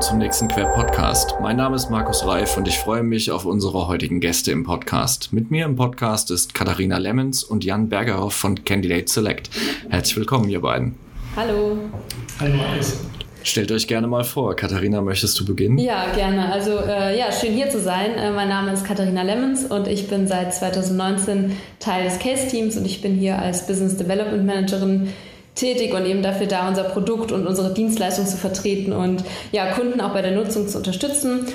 willkommen zum nächsten Quer Podcast. Mein Name ist Markus Reif und ich freue mich auf unsere heutigen Gäste im Podcast. Mit mir im Podcast ist Katharina Lemmens und Jan Bergerhoff von Candidate Select. Herzlich willkommen, ihr beiden. Hallo. Hallo Markus. Stellt euch gerne mal vor. Katharina, möchtest du beginnen? Ja, gerne. Also äh, ja, schön hier zu sein. Äh, mein Name ist Katharina Lemmens und ich bin seit 2019 Teil des Case-Teams und ich bin hier als Business Development Managerin tätig und eben dafür da, unser Produkt und unsere Dienstleistung zu vertreten und ja, Kunden auch bei der Nutzung zu unterstützen.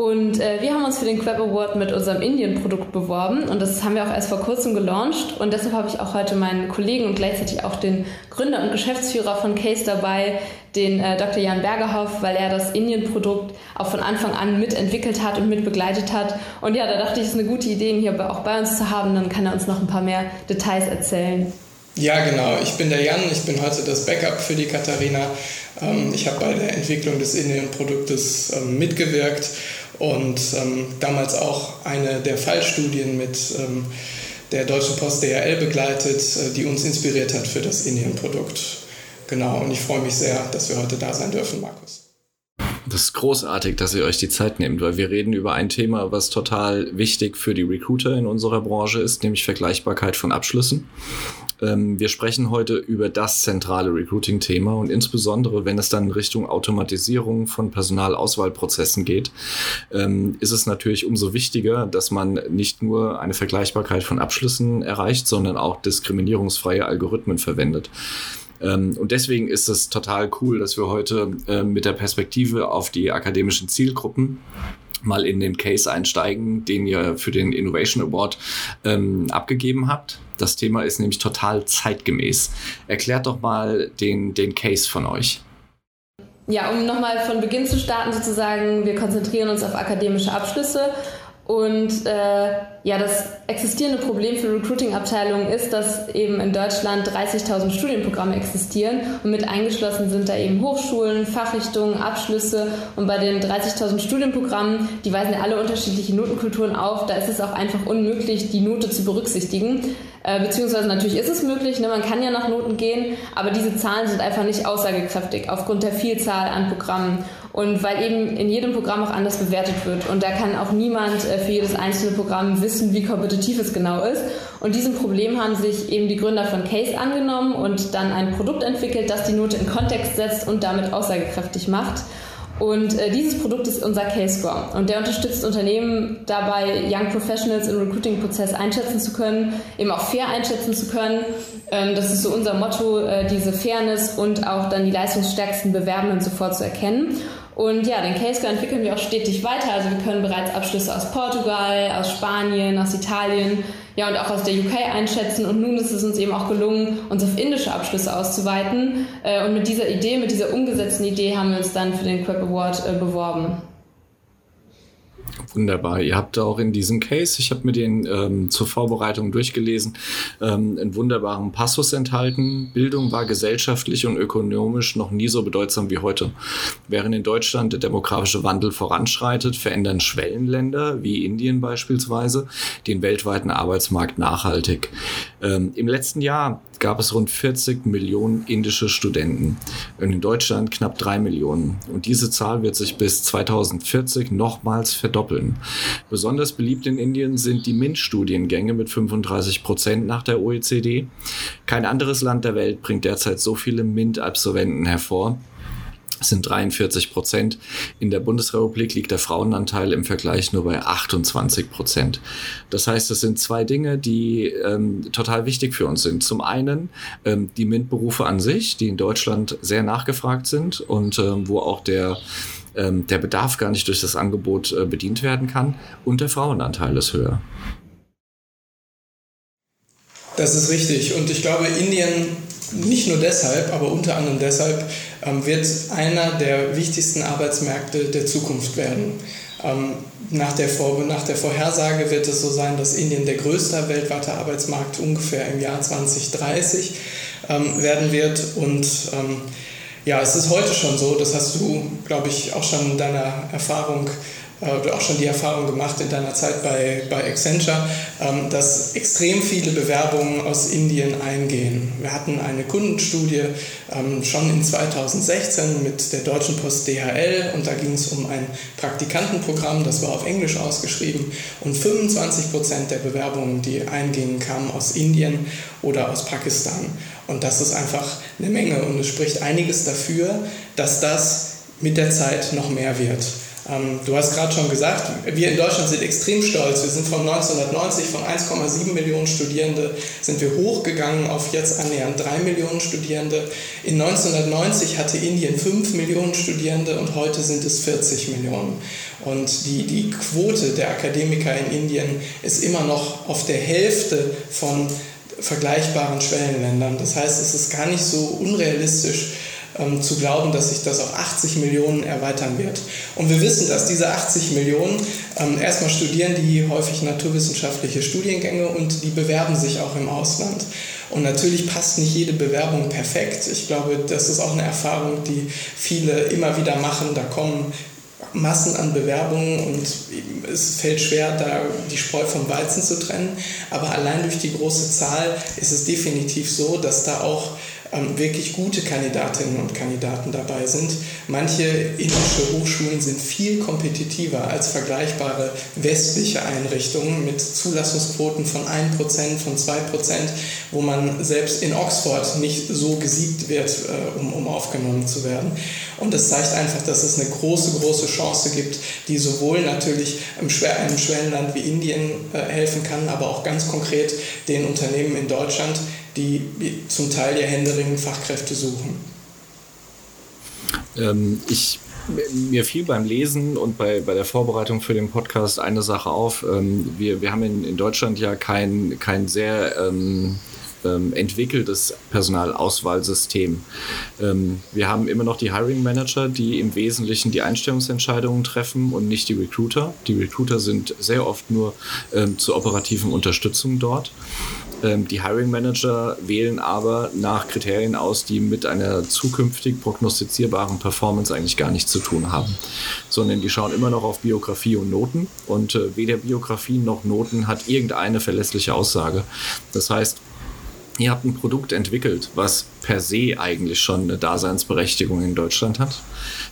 Und äh, wir haben uns für den Queb Award mit unserem Indien-Produkt beworben und das haben wir auch erst vor kurzem gelauncht. Und deshalb habe ich auch heute meinen Kollegen und gleichzeitig auch den Gründer und Geschäftsführer von Case dabei, den äh, Dr. Jan Bergerhoff, weil er das Indien-Produkt auch von Anfang an mitentwickelt hat und mitbegleitet hat. Und ja, da dachte ich, es ist eine gute Idee, ihn hier auch bei uns zu haben. Dann kann er uns noch ein paar mehr Details erzählen. Ja, genau. Ich bin der Jan. Ich bin heute das Backup für die Katharina. Ähm, ich habe bei der Entwicklung des Indien-Produktes ähm, mitgewirkt und ähm, damals auch eine der Fallstudien mit der Deutschen Post DHL begleitet, äh, die uns inspiriert hat für das Indien-Produkt. Genau, und ich freue mich sehr, dass wir heute da sein dürfen, Markus. Das ist großartig, dass ihr euch die Zeit nehmt, weil wir reden über ein Thema, was total wichtig für die Recruiter in unserer Branche ist, nämlich Vergleichbarkeit von Abschlüssen. Ähm, wir sprechen heute über das zentrale Recruiting-Thema und insbesondere, wenn es dann Richtung Automatisierung von Personalauswahlprozessen geht, ähm, ist es natürlich umso wichtiger, dass man nicht nur eine Vergleichbarkeit von Abschlüssen erreicht, sondern auch diskriminierungsfreie Algorithmen verwendet. Ähm, und deswegen ist es total cool, dass wir heute mit der Perspektive auf die akademischen Zielgruppen mal in den Case einsteigen, den ihr für den Innovation Award ähm, abgegeben habt. Das Thema ist nämlich total zeitgemäß. Erklärt doch mal den, den Case von euch. Ja, um nochmal von Beginn zu starten sozusagen, wir konzentrieren uns auf akademische Abschlüsse und äh, ja, das existierende Problem für Recruiting-Abteilungen ist, dass eben in Deutschland 30.000 Studienprogramme existieren und mit eingeschlossen sind da eben Hochschulen, Fachrichtungen, Abschlüsse und bei den 30.000 Studienprogrammen, die weisen ja alle unterschiedliche Notenkulturen auf, da ist es auch einfach unmöglich, die Note zu berücksichtigen. Äh, beziehungsweise natürlich ist es möglich, ne, man kann ja nach Noten gehen, aber diese Zahlen sind einfach nicht aussagekräftig aufgrund der Vielzahl an Programmen. Und weil eben in jedem Programm auch anders bewertet wird. Und da kann auch niemand äh, für jedes einzelne Programm wissen, wie kompetitiv es genau ist. Und diesem Problem haben sich eben die Gründer von Case angenommen und dann ein Produkt entwickelt, das die Note in Kontext setzt und damit aussagekräftig macht. Und äh, dieses Produkt ist unser Case Score. Und der unterstützt Unternehmen dabei, Young Professionals im Recruiting-Prozess einschätzen zu können, eben auch fair einschätzen zu können. Ähm, das ist so unser Motto, äh, diese Fairness und auch dann die leistungsstärksten Bewerbenden sofort zu erkennen. Und ja, den Case Score entwickeln wir auch stetig weiter. Also wir können bereits Abschlüsse aus Portugal, aus Spanien, aus Italien, ja und auch aus der UK einschätzen. Und nun ist es uns eben auch gelungen, uns auf indische Abschlüsse auszuweiten. Äh, und mit dieser Idee, mit dieser umgesetzten Idee haben wir uns dann für den Crep Award äh, beworben. Wunderbar. Ihr habt auch in diesem Case, ich habe mir den ähm, zur Vorbereitung durchgelesen, ähm, einen wunderbaren Passus enthalten. Bildung war gesellschaftlich und ökonomisch noch nie so bedeutsam wie heute. Während in Deutschland der demografische Wandel voranschreitet, verändern Schwellenländer wie Indien beispielsweise den weltweiten Arbeitsmarkt nachhaltig. Ähm, Im letzten Jahr gab es rund 40 Millionen indische Studenten und in Deutschland knapp drei Millionen. Und diese Zahl wird sich bis 2040 nochmals verdoppeln. Besonders beliebt in Indien sind die MINT-Studiengänge mit 35 Prozent nach der OECD. Kein anderes Land der Welt bringt derzeit so viele MINT-Absolventen hervor sind 43 Prozent. In der Bundesrepublik liegt der Frauenanteil im Vergleich nur bei 28 Prozent. Das heißt, es sind zwei Dinge, die ähm, total wichtig für uns sind. Zum einen ähm, die MINT-Berufe an sich, die in Deutschland sehr nachgefragt sind und ähm, wo auch der ähm, der Bedarf gar nicht durch das Angebot äh, bedient werden kann und der Frauenanteil ist höher. Das ist richtig. Und ich glaube, Indien nicht nur deshalb, aber unter anderem deshalb wird einer der wichtigsten Arbeitsmärkte der Zukunft werden. Ähm, nach, der Vor nach der Vorhersage wird es so sein, dass Indien der größte weltweite Arbeitsmarkt ungefähr im Jahr 2030 ähm, werden wird. Und ja, es ist heute schon so, das hast du, glaube ich, auch schon in deiner Erfahrung äh, du auch schon die Erfahrung gemacht in deiner Zeit bei, bei Accenture, ähm, dass extrem viele Bewerbungen aus Indien eingehen. Wir hatten eine Kundenstudie ähm, schon in 2016 mit der Deutschen Post DHL und da ging es um ein Praktikantenprogramm, das war auf Englisch ausgeschrieben und 25 Prozent der Bewerbungen, die eingingen, kamen aus Indien oder aus Pakistan. Und das ist einfach eine Menge und es spricht einiges dafür, dass das mit der Zeit noch mehr wird. Ähm, du hast gerade schon gesagt, wir in Deutschland sind extrem stolz. Wir sind von 1990 von 1,7 Millionen Studierende sind wir hochgegangen auf jetzt annähernd 3 Millionen Studierende. In 1990 hatte Indien 5 Millionen Studierende und heute sind es 40 Millionen. Und die, die Quote der Akademiker in Indien ist immer noch auf der Hälfte von vergleichbaren Schwellenländern. Das heißt, es ist gar nicht so unrealistisch, ähm, zu glauben, dass sich das auf 80 Millionen erweitern wird. Und wir wissen, dass diese 80 Millionen ähm, erstmal studieren die häufig naturwissenschaftliche Studiengänge und die bewerben sich auch im Ausland. Und natürlich passt nicht jede Bewerbung perfekt. Ich glaube, das ist auch eine Erfahrung, die viele immer wieder machen. Da kommen Massen an Bewerbungen und es fällt schwer, da die Spreu vom Weizen zu trennen. Aber allein durch die große Zahl ist es definitiv so, dass da auch wirklich gute Kandidatinnen und Kandidaten dabei sind. Manche indische Hochschulen sind viel kompetitiver als vergleichbare westliche Einrichtungen mit Zulassungsquoten von 1%, von 2%, wo man selbst in Oxford nicht so gesiebt wird, äh, um, um aufgenommen zu werden. Und das zeigt einfach, dass es eine große, große Chance gibt, die sowohl natürlich einem Schwellenland wie Indien äh, helfen kann, aber auch ganz konkret den Unternehmen in Deutschland, die zum Teil ja händeringend Fachkräfte suchen. Ähm, ich mir fiel beim Lesen und bei, bei der Vorbereitung für den Podcast eine Sache auf. Ähm, wir, wir haben in, in Deutschland ja kein, kein sehr ähm, ähm, entwickeltes Personalauswahlsystem. Ähm, wir haben immer noch die Hiring Manager, die im Wesentlichen die Einstellungsentscheidungen treffen und nicht die Recruiter. Die Recruiter sind sehr oft nur ähm, zur operativen Unterstützung dort. Ähm, die Hiring Manager wählen aber nach Kriterien aus, die mit einer zukünftig prognostizierbaren Performance eigentlich gar nichts zu tun haben, sondern die schauen immer noch auf Biografie und Noten und äh, weder Biografie noch Noten hat irgendeine verlässliche Aussage. Das heißt, ihr habt ein Produkt entwickelt, was per se eigentlich schon eine Daseinsberechtigung in Deutschland hat,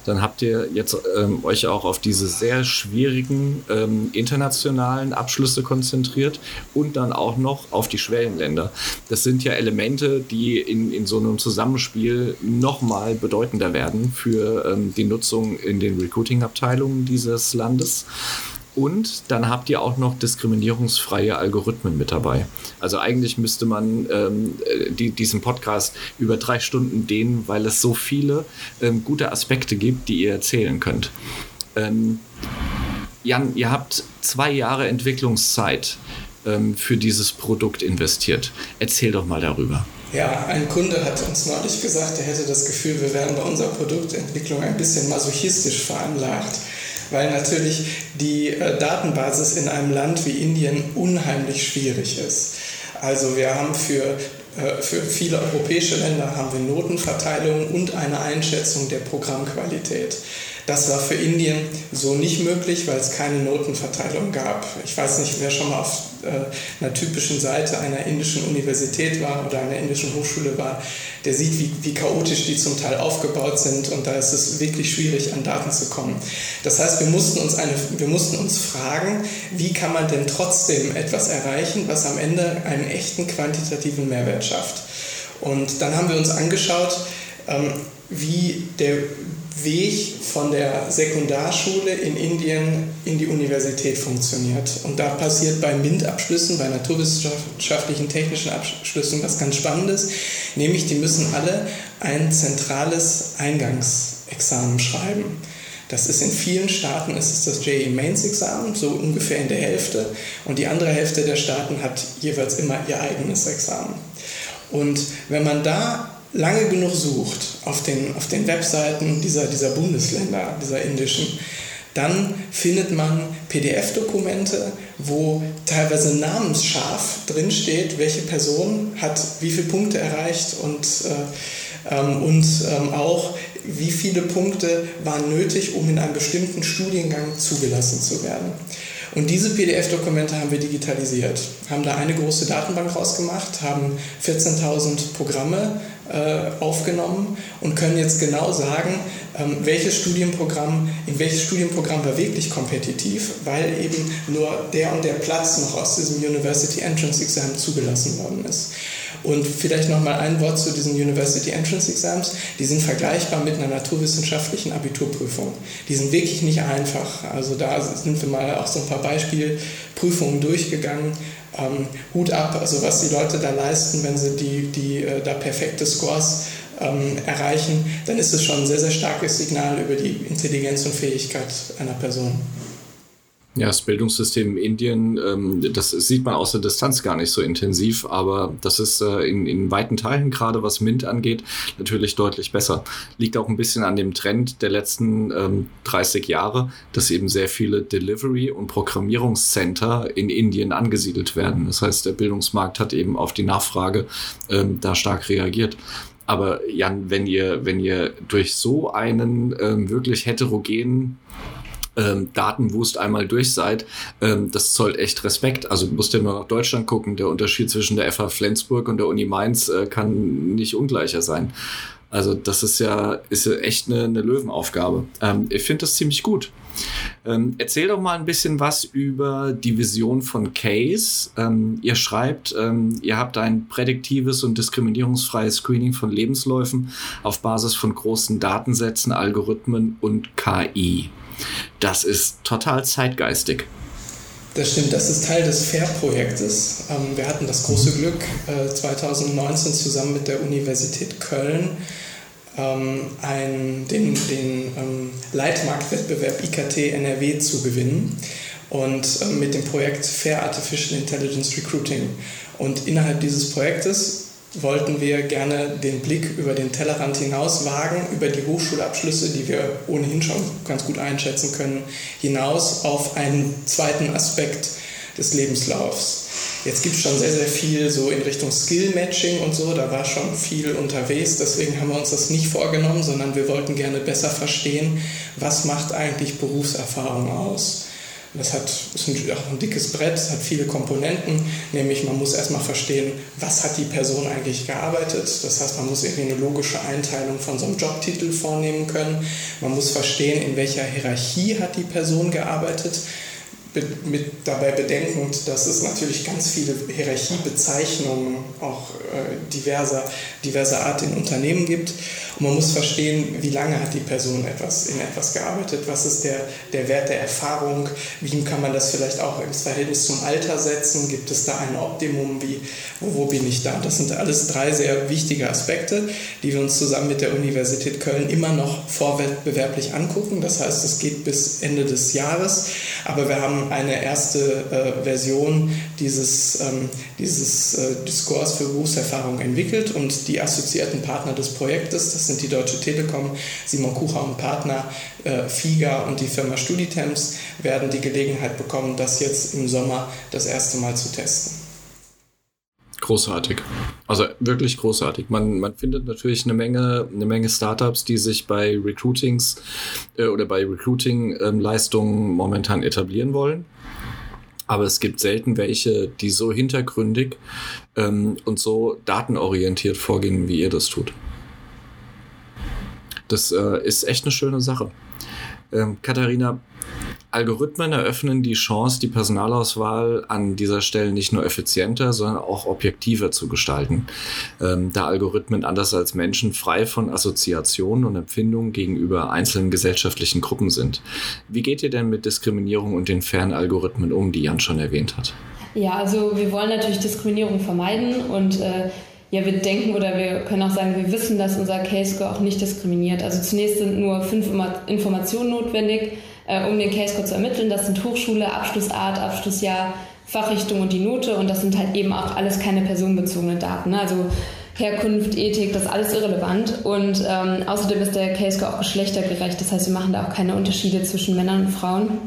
dann habt ihr jetzt ähm, euch auch auf diese sehr schwierigen ähm, internationalen Abschlüsse konzentriert und dann auch noch auf die Schwellenländer. Das sind ja Elemente, die in, in so einem Zusammenspiel nochmal bedeutender werden für ähm, die Nutzung in den Recruiting-Abteilungen dieses Landes. Und dann habt ihr auch noch diskriminierungsfreie Algorithmen mit dabei. Also eigentlich müsste man ähm, die, diesen Podcast über drei Stunden dehnen, weil es so viele ähm, gute Aspekte gibt, die ihr erzählen könnt. Ähm, Jan, ihr habt zwei Jahre Entwicklungszeit ähm, für dieses Produkt investiert. Erzähl doch mal darüber. Ja, ein Kunde hat uns neulich gesagt, er hätte das Gefühl, wir wären bei unserer Produktentwicklung ein bisschen masochistisch veranlagt weil natürlich die äh, Datenbasis in einem Land wie Indien unheimlich schwierig ist. Also wir haben für, äh, für viele europäische Länder haben wir Notenverteilung und eine Einschätzung der Programmqualität. Das war für Indien so nicht möglich, weil es keine Notenverteilung gab. Ich weiß nicht, wer schon mal auf äh, einer typischen Seite einer indischen Universität war oder einer indischen Hochschule war, der sieht, wie, wie chaotisch die zum Teil aufgebaut sind und da ist es wirklich schwierig, an Daten zu kommen. Das heißt, wir mussten uns, eine, wir mussten uns fragen, wie kann man denn trotzdem etwas erreichen, was am Ende einen echten quantitativen Mehrwert schafft. Und dann haben wir uns angeschaut, ähm, wie der Weg von der Sekundarschule in Indien in die Universität funktioniert. Und da passiert bei MINT-Abschlüssen, bei naturwissenschaftlichen technischen Abschlüssen was ganz Spannendes, nämlich die müssen alle ein zentrales Eingangsexamen schreiben. Das ist in vielen Staaten ist es das JE Mains Examen, so ungefähr in der Hälfte. Und die andere Hälfte der Staaten hat jeweils immer ihr eigenes Examen. Und wenn man da lange genug sucht auf den, auf den Webseiten dieser, dieser Bundesländer, dieser indischen, dann findet man PDF-Dokumente, wo teilweise namensscharf drinsteht, welche Person hat wie viele Punkte erreicht und äh, ähm, und ähm, auch, wie viele Punkte waren nötig, um in einem bestimmten Studiengang zugelassen zu werden. Und diese PDF-Dokumente haben wir digitalisiert, haben da eine große Datenbank rausgemacht, haben 14.000 Programme aufgenommen und können jetzt genau sagen, ähm, welches Studienprogramm, in welches Studienprogramm war wirklich kompetitiv, weil eben nur der und der Platz noch aus diesem University Entrance Exam zugelassen worden ist. Und vielleicht noch mal ein Wort zu diesen University Entrance Exams. Die sind vergleichbar mit einer naturwissenschaftlichen Abiturprüfung. Die sind wirklich nicht einfach. Also da sind wir mal auch so ein paar Beispielprüfungen durchgegangen. Ähm, Hut ab, also was die Leute da leisten, wenn sie die, die äh, da perfekte Scores ähm, erreichen, dann ist es schon ein sehr, sehr starkes Signal über die Intelligenz und Fähigkeit einer Person. Ja, das Bildungssystem in Indien, ähm, das sieht man aus der Distanz gar nicht so intensiv, aber das ist äh, in, in weiten Teilen, gerade was MINT angeht, natürlich deutlich besser. Liegt auch ein bisschen an dem Trend der letzten ähm, 30 Jahre, dass eben sehr viele Delivery- und Programmierungscenter in Indien angesiedelt werden. Das heißt, der Bildungsmarkt hat eben auf die Nachfrage ähm, da stark reagiert. Aber Jan, wenn ihr, wenn ihr durch so einen ähm, wirklich heterogenen ähm, Datenwust einmal durch seid, ähm, das zollt echt Respekt. Also musst ja nur nach Deutschland gucken. Der Unterschied zwischen der FH Flensburg und der Uni Mainz äh, kann nicht ungleicher sein. Also das ist ja, ist ja echt eine, eine Löwenaufgabe. Ähm, ich finde das ziemlich gut. Ähm, erzähl doch mal ein bisschen was über die Vision von Case. Ähm, ihr schreibt, ähm, ihr habt ein prädiktives und diskriminierungsfreies Screening von Lebensläufen auf Basis von großen Datensätzen, Algorithmen und KI. Das ist total zeitgeistig. Das stimmt, das ist Teil des FAIR-Projektes. Ähm, wir hatten das große Glück, 2019 äh, zusammen mit der Universität Köln ähm, einen, den, den ähm, Leitmarktwettbewerb IKT NRW zu gewinnen und mit dem Projekt Fair Artificial Intelligence Recruiting. Und innerhalb dieses Projektes wollten wir gerne den Blick über den Tellerrand hinaus wagen, über die Hochschulabschlüsse, die wir ohnehin schon ganz gut einschätzen können, hinaus auf einen zweiten Aspekt des Lebenslaufs. Jetzt gibt es schon sehr, sehr viel so in Richtung Skill-Matching und so, da war schon viel unterwegs, deswegen haben wir uns das nicht vorgenommen, sondern wir wollten gerne besser verstehen, was macht eigentlich Berufserfahrung aus. Das hat, ist ein, auch ein dickes Brett, es hat viele Komponenten, nämlich man muss erstmal verstehen, was hat die Person eigentlich gearbeitet. Das heißt, man muss irgendwie eine logische Einteilung von so einem Jobtitel vornehmen können. Man muss verstehen, in welcher Hierarchie hat die Person gearbeitet mit dabei bedenkend, dass es natürlich ganz viele Hierarchiebezeichnungen auch äh, diverser, diverser Art in Unternehmen gibt. Und man muss verstehen, wie lange hat die Person etwas, in etwas gearbeitet, was ist der, der Wert der Erfahrung, wie kann man das vielleicht auch im Verhältnis zum Alter setzen, gibt es da ein Optimum, wie, wo, wo bin ich da? Das sind alles drei sehr wichtige Aspekte, die wir uns zusammen mit der Universität Köln immer noch vorwettbewerblich angucken. Das heißt, es geht bis Ende des Jahres, aber wir haben eine erste äh, Version dieses, ähm, dieses äh, Diskurs für Berufserfahrung entwickelt und die assoziierten Partner des Projektes, das sind die Deutsche Telekom, Simon Kucher und Partner, äh, FIGA und die Firma Studitemps, werden die Gelegenheit bekommen, das jetzt im Sommer das erste Mal zu testen. Großartig. Also wirklich großartig. Man, man findet natürlich eine Menge, eine Menge Startups, die sich bei Recruitings äh, oder bei Recruiting-Leistungen ähm, momentan etablieren wollen. Aber es gibt selten welche, die so hintergründig ähm, und so datenorientiert vorgehen, wie ihr das tut. Das äh, ist echt eine schöne Sache. Ähm, Katharina, Algorithmen eröffnen die Chance, die Personalauswahl an dieser Stelle nicht nur effizienter, sondern auch objektiver zu gestalten, ähm, da Algorithmen anders als Menschen frei von Assoziationen und Empfindungen gegenüber einzelnen gesellschaftlichen Gruppen sind. Wie geht ihr denn mit Diskriminierung und den fairen Algorithmen um, die Jan schon erwähnt hat? Ja, also wir wollen natürlich Diskriminierung vermeiden und äh, ja, wir denken oder wir können auch sagen, wir wissen, dass unser Case-Score auch nicht diskriminiert. Also zunächst sind nur fünf Informationen notwendig, äh, um den Case-Score zu ermitteln. Das sind Hochschule, Abschlussart, Abschlussjahr, Fachrichtung und die Note. Und das sind halt eben auch alles keine personenbezogenen Daten. Ne? Also Herkunft, Ethik, das ist alles irrelevant. Und ähm, außerdem ist der Case-Score auch geschlechtergerecht. Das heißt, wir machen da auch keine Unterschiede zwischen Männern und Frauen.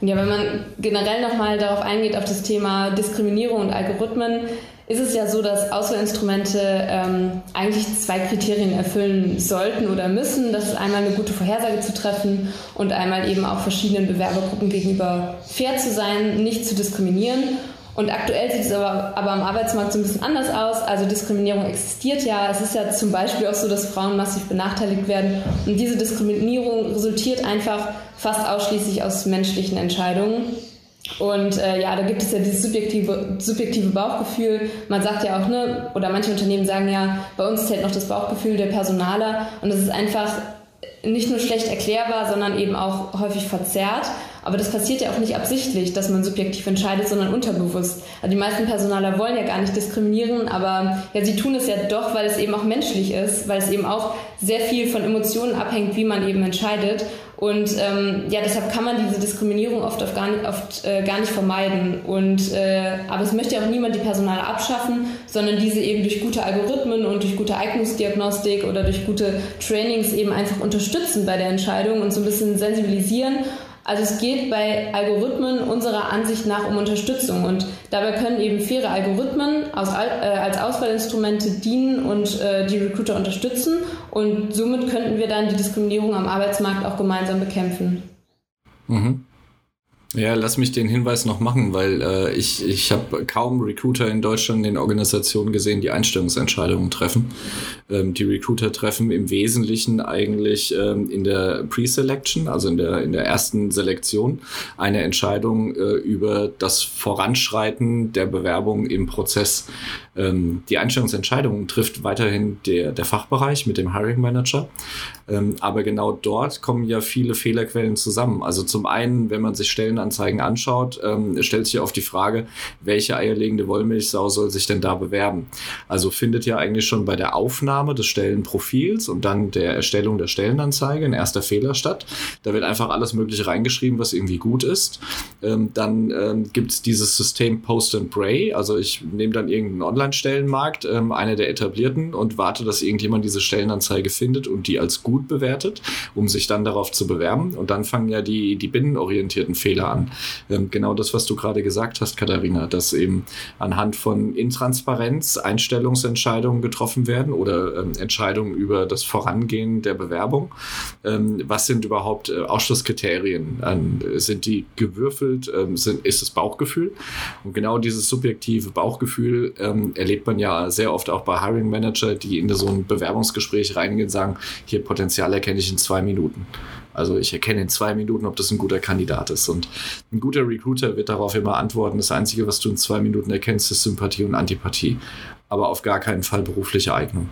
Und ja, wenn man generell nochmal darauf eingeht, auf das Thema Diskriminierung und Algorithmen, ist es ja so, dass Auswahlinstrumente ähm, eigentlich zwei Kriterien erfüllen sollten oder müssen. Das ist einmal eine gute Vorhersage zu treffen und einmal eben auch verschiedenen Bewerbergruppen gegenüber fair zu sein, nicht zu diskriminieren. Und aktuell sieht es aber, aber am Arbeitsmarkt so ein bisschen anders aus. Also Diskriminierung existiert ja. Es ist ja zum Beispiel auch so, dass Frauen massiv benachteiligt werden. Und diese Diskriminierung resultiert einfach fast ausschließlich aus menschlichen Entscheidungen. Und äh, ja, da gibt es ja dieses subjektive, subjektive Bauchgefühl. Man sagt ja auch, ne, oder manche Unternehmen sagen ja, bei uns zählt noch das Bauchgefühl der Personaler. Und das ist einfach nicht nur schlecht erklärbar, sondern eben auch häufig verzerrt. Aber das passiert ja auch nicht absichtlich, dass man subjektiv entscheidet, sondern unterbewusst. Also die meisten Personaler wollen ja gar nicht diskriminieren, aber ja, sie tun es ja doch, weil es eben auch menschlich ist, weil es eben auch sehr viel von Emotionen abhängt, wie man eben entscheidet. Und ähm, ja, deshalb kann man diese Diskriminierung oft, auf gar, nicht, oft äh, gar nicht vermeiden. Und, äh, aber es möchte auch niemand die Personale abschaffen, sondern diese eben durch gute Algorithmen und durch gute Eignungsdiagnostik oder durch gute Trainings eben einfach unterstützen bei der Entscheidung und so ein bisschen sensibilisieren also es geht bei Algorithmen unserer Ansicht nach um Unterstützung und dabei können eben faire Algorithmen aus, äh, als Auswahlinstrumente dienen und äh, die Recruiter unterstützen und somit könnten wir dann die Diskriminierung am Arbeitsmarkt auch gemeinsam bekämpfen. Mhm. Ja, lass mich den Hinweis noch machen, weil äh, ich, ich habe kaum Recruiter in Deutschland in Organisationen gesehen, die Einstellungsentscheidungen treffen. Ähm, die Recruiter treffen im Wesentlichen eigentlich ähm, in der Pre-Selection, also in der, in der ersten Selektion, eine Entscheidung äh, über das Voranschreiten der Bewerbung im Prozess. Ähm, die Einstellungsentscheidungen trifft weiterhin der, der Fachbereich mit dem Hiring Manager. Ähm, aber genau dort kommen ja viele Fehlerquellen zusammen. Also zum einen, wenn man sich Stellen Stellenanzeigen anschaut, ähm, stellt sich oft die Frage, welche eierlegende Wollmilchsau soll sich denn da bewerben? Also findet ja eigentlich schon bei der Aufnahme des Stellenprofils und dann der Erstellung der Stellenanzeige ein erster Fehler statt. Da wird einfach alles Mögliche reingeschrieben, was irgendwie gut ist. Ähm, dann ähm, gibt es dieses System Post and Pray. Also ich nehme dann irgendeinen Online-Stellenmarkt, ähm, eine der etablierten, und warte, dass irgendjemand diese Stellenanzeige findet und die als gut bewertet, um sich dann darauf zu bewerben. Und dann fangen ja die, die binnenorientierten Fehler an an. Ähm, genau das, was du gerade gesagt hast, Katharina, dass eben anhand von Intransparenz Einstellungsentscheidungen getroffen werden oder ähm, Entscheidungen über das Vorangehen der Bewerbung. Ähm, was sind überhaupt äh, Ausschlusskriterien? Ähm, sind die gewürfelt? Ähm, sind, ist es Bauchgefühl? Und genau dieses subjektive Bauchgefühl ähm, erlebt man ja sehr oft auch bei Hiring Manager, die in so ein Bewerbungsgespräch reingehen und sagen, hier Potenzial erkenne ich in zwei Minuten. Also ich erkenne in zwei Minuten, ob das ein guter Kandidat ist. Und ein guter Recruiter wird darauf immer antworten, das Einzige, was du in zwei Minuten erkennst, ist Sympathie und Antipathie. Aber auf gar keinen Fall berufliche Eignung.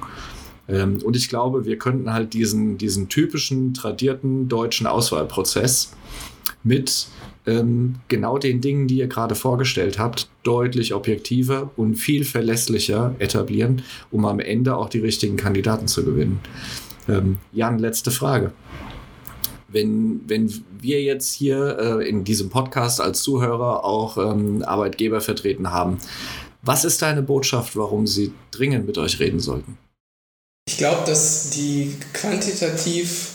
Ähm, und ich glaube, wir könnten halt diesen, diesen typischen, tradierten deutschen Auswahlprozess mit ähm, genau den Dingen, die ihr gerade vorgestellt habt, deutlich objektiver und viel verlässlicher etablieren, um am Ende auch die richtigen Kandidaten zu gewinnen. Ähm, Jan, letzte Frage wenn, wenn wir jetzt hier äh, in diesem Podcast als Zuhörer auch ähm, Arbeitgeber vertreten haben, was ist deine Botschaft, warum sie dringend mit euch reden sollten? Ich glaube, dass die quantitativ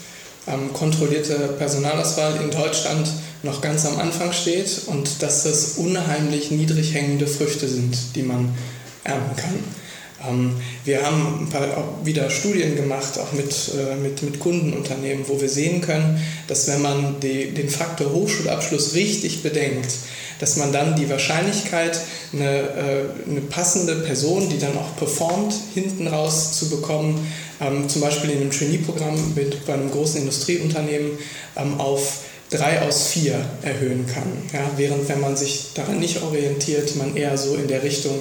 ähm, kontrollierte Personalauswahl in Deutschland noch ganz am Anfang steht und dass das unheimlich niedrig hängende Früchte sind, die man ernten kann. Ähm, wir haben ein paar wieder Studien gemacht, auch mit, äh, mit, mit Kundenunternehmen, wo wir sehen können, dass wenn man die, den Faktor Hochschulabschluss richtig bedenkt, dass man dann die Wahrscheinlichkeit, eine, äh, eine passende Person, die dann auch performt, hinten raus zu bekommen, ähm, zum Beispiel in einem Trainee-Programm bei einem großen Industrieunternehmen, ähm, auf drei aus vier erhöhen kann. Ja, während wenn man sich daran nicht orientiert, man eher so in der Richtung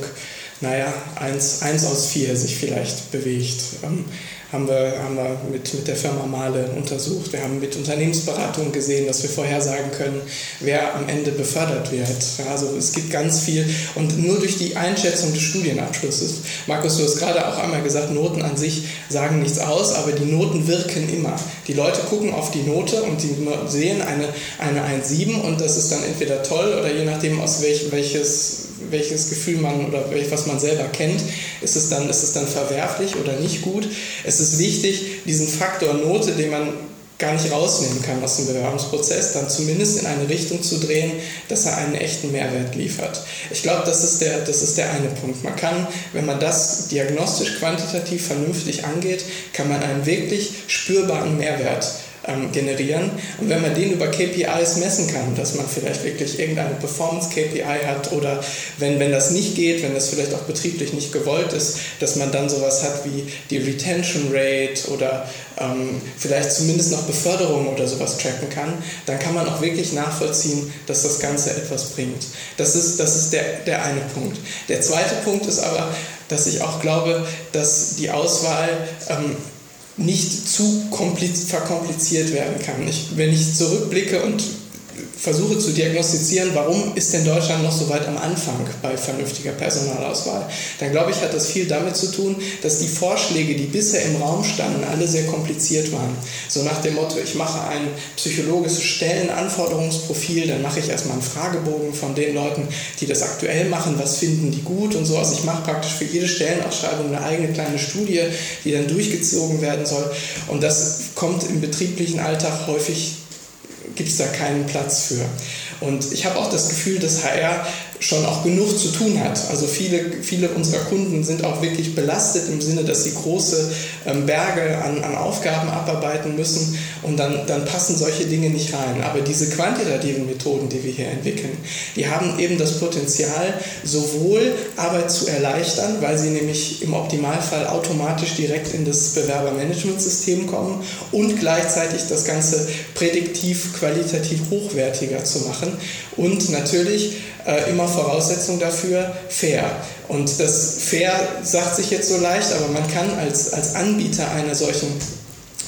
naja, eins, eins aus vier sich vielleicht bewegt. Ähm, haben wir, haben wir mit, mit der Firma Male untersucht. Wir haben mit Unternehmensberatung gesehen, dass wir vorhersagen können, wer am Ende befördert wird. Also es gibt ganz viel und nur durch die Einschätzung des Studienabschlusses. Markus, du hast gerade auch einmal gesagt, Noten an sich sagen nichts aus, aber die Noten wirken immer. Die Leute gucken auf die Note und die sehen eine, eine 1,7 und das ist dann entweder toll oder je nachdem, aus welch, welches welches Gefühl man oder was man selber kennt, ist es dann, ist es dann verwerflich oder nicht gut. Es ist wichtig, diesen Faktor Note, den man gar nicht rausnehmen kann aus dem Bewerbungsprozess, dann zumindest in eine Richtung zu drehen, dass er einen echten Mehrwert liefert. Ich glaube, das, ist der, das ist der eine Punkt. Man kann, wenn man das diagnostisch quantitativ vernünftig angeht, kann man einen wirklich spürbaren Mehrwert ähm, generieren. Und wenn man den über KPIs messen kann, dass man vielleicht wirklich irgendeine Performance-KPI hat oder wenn, wenn das nicht geht, wenn das vielleicht auch betrieblich nicht gewollt ist, dass man dann sowas hat wie die Retention Rate oder ähm, vielleicht zumindest noch Beförderung oder sowas tracken kann, dann kann man auch wirklich nachvollziehen, dass das Ganze etwas bringt. Das ist, das ist der, der eine Punkt. Der zweite Punkt ist aber, dass ich auch glaube, dass die Auswahl ähm, nicht zu verkompliziert werden kann. Ich, wenn ich zurückblicke und versuche zu diagnostizieren, warum ist denn Deutschland noch so weit am Anfang bei vernünftiger Personalauswahl, dann glaube ich, hat das viel damit zu tun, dass die Vorschläge, die bisher im Raum standen, alle sehr kompliziert waren. So nach dem Motto, ich mache ein psychologisches Stellenanforderungsprofil, dann mache ich erstmal einen Fragebogen von den Leuten, die das aktuell machen, was finden die gut und so. Also ich mache praktisch für jede Stellenausschreibung eine eigene kleine Studie, die dann durchgezogen werden soll. Und das kommt im betrieblichen Alltag häufig gibt es da keinen Platz für. Und ich habe auch das Gefühl, dass HR schon auch genug zu tun hat. Also viele, viele unserer Kunden sind auch wirklich belastet im Sinne, dass sie große ähm, Berge an, an Aufgaben abarbeiten müssen und dann, dann passen solche Dinge nicht rein. Aber diese quantitativen Methoden, die wir hier entwickeln, die haben eben das Potenzial, sowohl Arbeit zu erleichtern, weil sie nämlich im Optimalfall automatisch direkt in das Bewerbermanagementsystem kommen und gleichzeitig das Ganze prädiktiv, qualitativ hochwertiger zu machen und natürlich äh, immer Voraussetzung dafür fair. Und das fair sagt sich jetzt so leicht, aber man kann als, als Anbieter einer solchen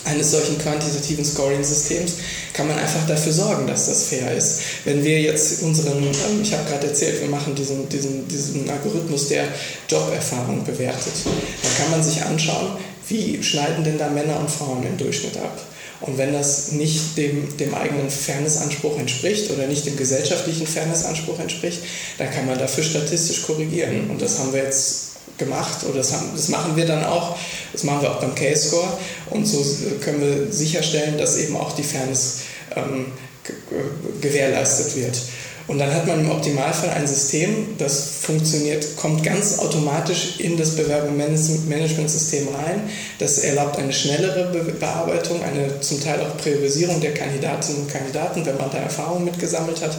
eines solchen quantitativen Scoring-Systems kann man einfach dafür sorgen, dass das fair ist. Wenn wir jetzt unseren, ähm, ich habe gerade erzählt, wir machen diesen, diesen, diesen Algorithmus, der Joberfahrung bewertet, dann kann man sich anschauen, wie schneiden denn da Männer und Frauen im Durchschnitt ab. Und wenn das nicht dem, dem eigenen Fairnessanspruch entspricht oder nicht dem gesellschaftlichen Fairnessanspruch entspricht, dann kann man dafür statistisch korrigieren. Und das haben wir jetzt gemacht oder das, haben, das machen wir dann auch. Das machen wir auch beim K-Score. Und so können wir sicherstellen, dass eben auch die Fairness ähm, gewährleistet wird. Und dann hat man im Optimalfall ein System, das funktioniert, kommt ganz automatisch in das Bewerbungsmanagementsystem rein. Das erlaubt eine schnellere Bearbeitung, eine zum Teil auch Priorisierung der Kandidatinnen und Kandidaten, wenn man da Erfahrung mitgesammelt hat.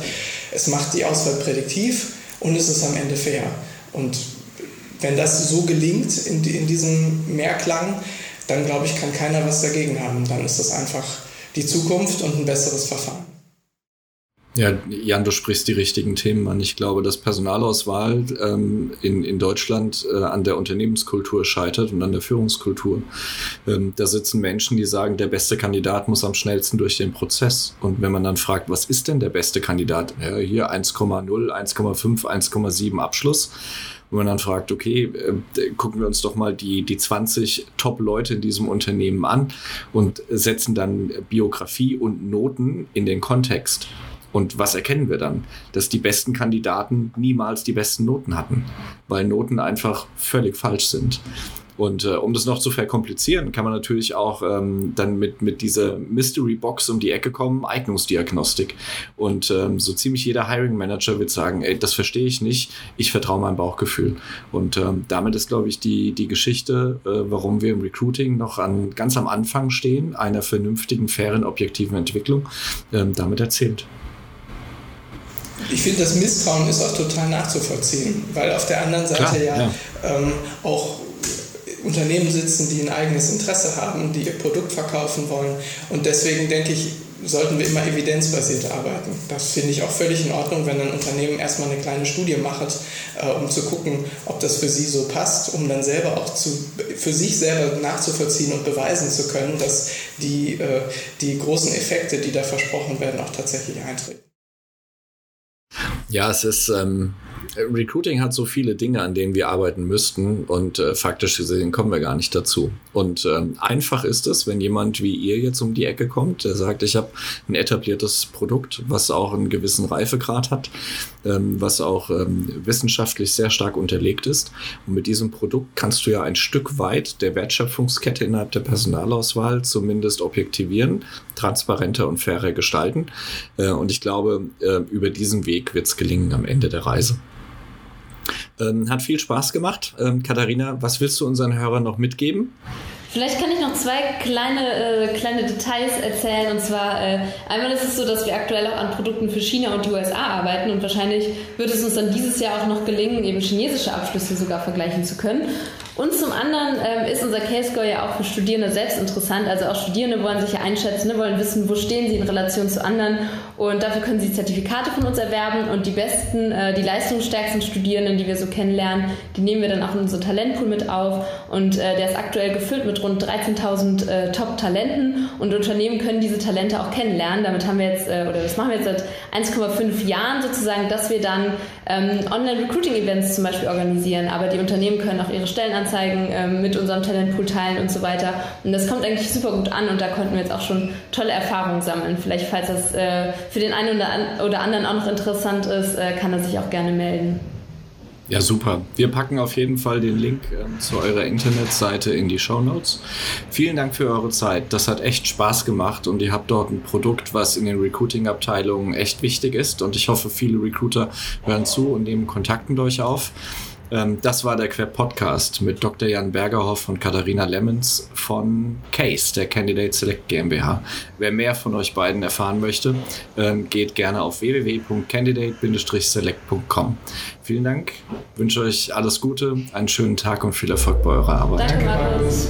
Es macht die Auswahl prädiktiv und es ist am Ende fair. Und wenn das so gelingt in, in diesem Mehrklang, dann glaube ich, kann keiner was dagegen haben. Dann ist das einfach die Zukunft und ein besseres Verfahren. Ja, Jan, du sprichst die richtigen Themen an. Ich glaube, dass Personalauswahl ähm, in, in Deutschland äh, an der Unternehmenskultur scheitert und an der Führungskultur. Ähm, da sitzen Menschen, die sagen, der beste Kandidat muss am schnellsten durch den Prozess. Und wenn man dann fragt, was ist denn der beste Kandidat? Ja, hier 1,0, 1,5, 1,7 Abschluss. Wenn man dann fragt, okay, äh, gucken wir uns doch mal die, die 20 Top-Leute in diesem Unternehmen an und setzen dann Biografie und Noten in den Kontext und was erkennen wir dann? Dass die besten Kandidaten niemals die besten Noten hatten, weil Noten einfach völlig falsch sind. Und äh, um das noch zu verkomplizieren, kann man natürlich auch ähm, dann mit, mit dieser Mystery Box um die Ecke kommen, Eignungsdiagnostik. Und ähm, so ziemlich jeder Hiring Manager wird sagen, ey, das verstehe ich nicht, ich vertraue meinem Bauchgefühl. Und ähm, damit ist, glaube ich, die, die Geschichte, äh, warum wir im Recruiting noch an, ganz am Anfang stehen, einer vernünftigen, fairen, objektiven Entwicklung, ähm, damit erzählt ich finde, das Misstrauen ist auch total nachzuvollziehen, weil auf der anderen Seite Klar, ja, ja. Ähm, auch Unternehmen sitzen, die ein eigenes Interesse haben, die ihr Produkt verkaufen wollen. Und deswegen denke ich, sollten wir immer evidenzbasiert arbeiten. Das finde ich auch völlig in Ordnung, wenn ein Unternehmen erstmal eine kleine Studie macht, äh, um zu gucken, ob das für sie so passt, um dann selber auch zu, für sich selber nachzuvollziehen und beweisen zu können, dass die, äh, die großen Effekte, die da versprochen werden, auch tatsächlich eintreten. Ja, es ist, ähm, Recruiting hat so viele Dinge, an denen wir arbeiten müssten und äh, faktisch gesehen kommen wir gar nicht dazu. Und ähm, einfach ist es, wenn jemand wie ihr jetzt um die Ecke kommt, der sagt, ich habe ein etabliertes Produkt, was auch einen gewissen Reifegrad hat, ähm, was auch ähm, wissenschaftlich sehr stark unterlegt ist. Und mit diesem Produkt kannst du ja ein Stück weit der Wertschöpfungskette innerhalb der Personalauswahl zumindest objektivieren, transparenter und fairer gestalten. Äh, und ich glaube, äh, über diesen Weg wird es gelingen am Ende der Reise. Ähm, hat viel Spaß gemacht. Ähm, Katharina, was willst du unseren Hörern noch mitgeben? Vielleicht kann ich noch zwei kleine, äh, kleine Details erzählen. Und zwar, äh, einmal ist es so, dass wir aktuell auch an Produkten für China und die USA arbeiten. Und wahrscheinlich wird es uns dann dieses Jahr auch noch gelingen, eben chinesische Abschlüsse sogar vergleichen zu können. Und zum anderen ähm, ist unser Case Score ja auch für Studierende selbst interessant. Also auch Studierende wollen sich ja einschätzen, ne, wollen wissen, wo stehen sie in Relation zu anderen. Und dafür können sie Zertifikate von uns erwerben. Und die besten, äh, die leistungsstärksten Studierenden, die wir so kennenlernen, die nehmen wir dann auch in unseren Talentpool mit auf. Und äh, der ist aktuell gefüllt mit rund 13.000 äh, Top-Talenten. Und Unternehmen können diese Talente auch kennenlernen. Damit haben wir jetzt, äh, oder das machen wir jetzt seit 1,5 Jahren sozusagen, dass wir dann ähm, Online-Recruiting-Events zum Beispiel organisieren. Aber die Unternehmen können auch ihre Stellenanzeigen Anzeigen ähm, mit unserem Talentpool teilen und so weiter. Und das kommt eigentlich super gut an und da konnten wir jetzt auch schon tolle Erfahrungen sammeln. Vielleicht, falls das äh, für den einen oder, anderen auch noch interessant ist, äh, kann er sich auch gerne melden. Ja, super. Wir packen auf jeden Fall den Link äh, zu eurer Internetseite in die Show Notes. Vielen Dank für eure Zeit. Das hat echt Spaß gemacht und ihr habt dort ein Produkt, was in den Recruiting-Abteilungen echt wichtig ist. Und ich hoffe, viele Recruiter hören zu und nehmen Kontakt mit euch auf. Ähm, das war der Queb Podcast mit Dr. Jan Bergerhoff und Katharina Lemmens von CASE, der Candidate Select GmbH. Wer mehr von euch beiden erfahren möchte, ähm, geht gerne auf www.candidate-select.com. Vielen Dank, wünsche euch alles Gute, einen schönen Tag und viel Erfolg bei eurer Arbeit. Danke, Markus.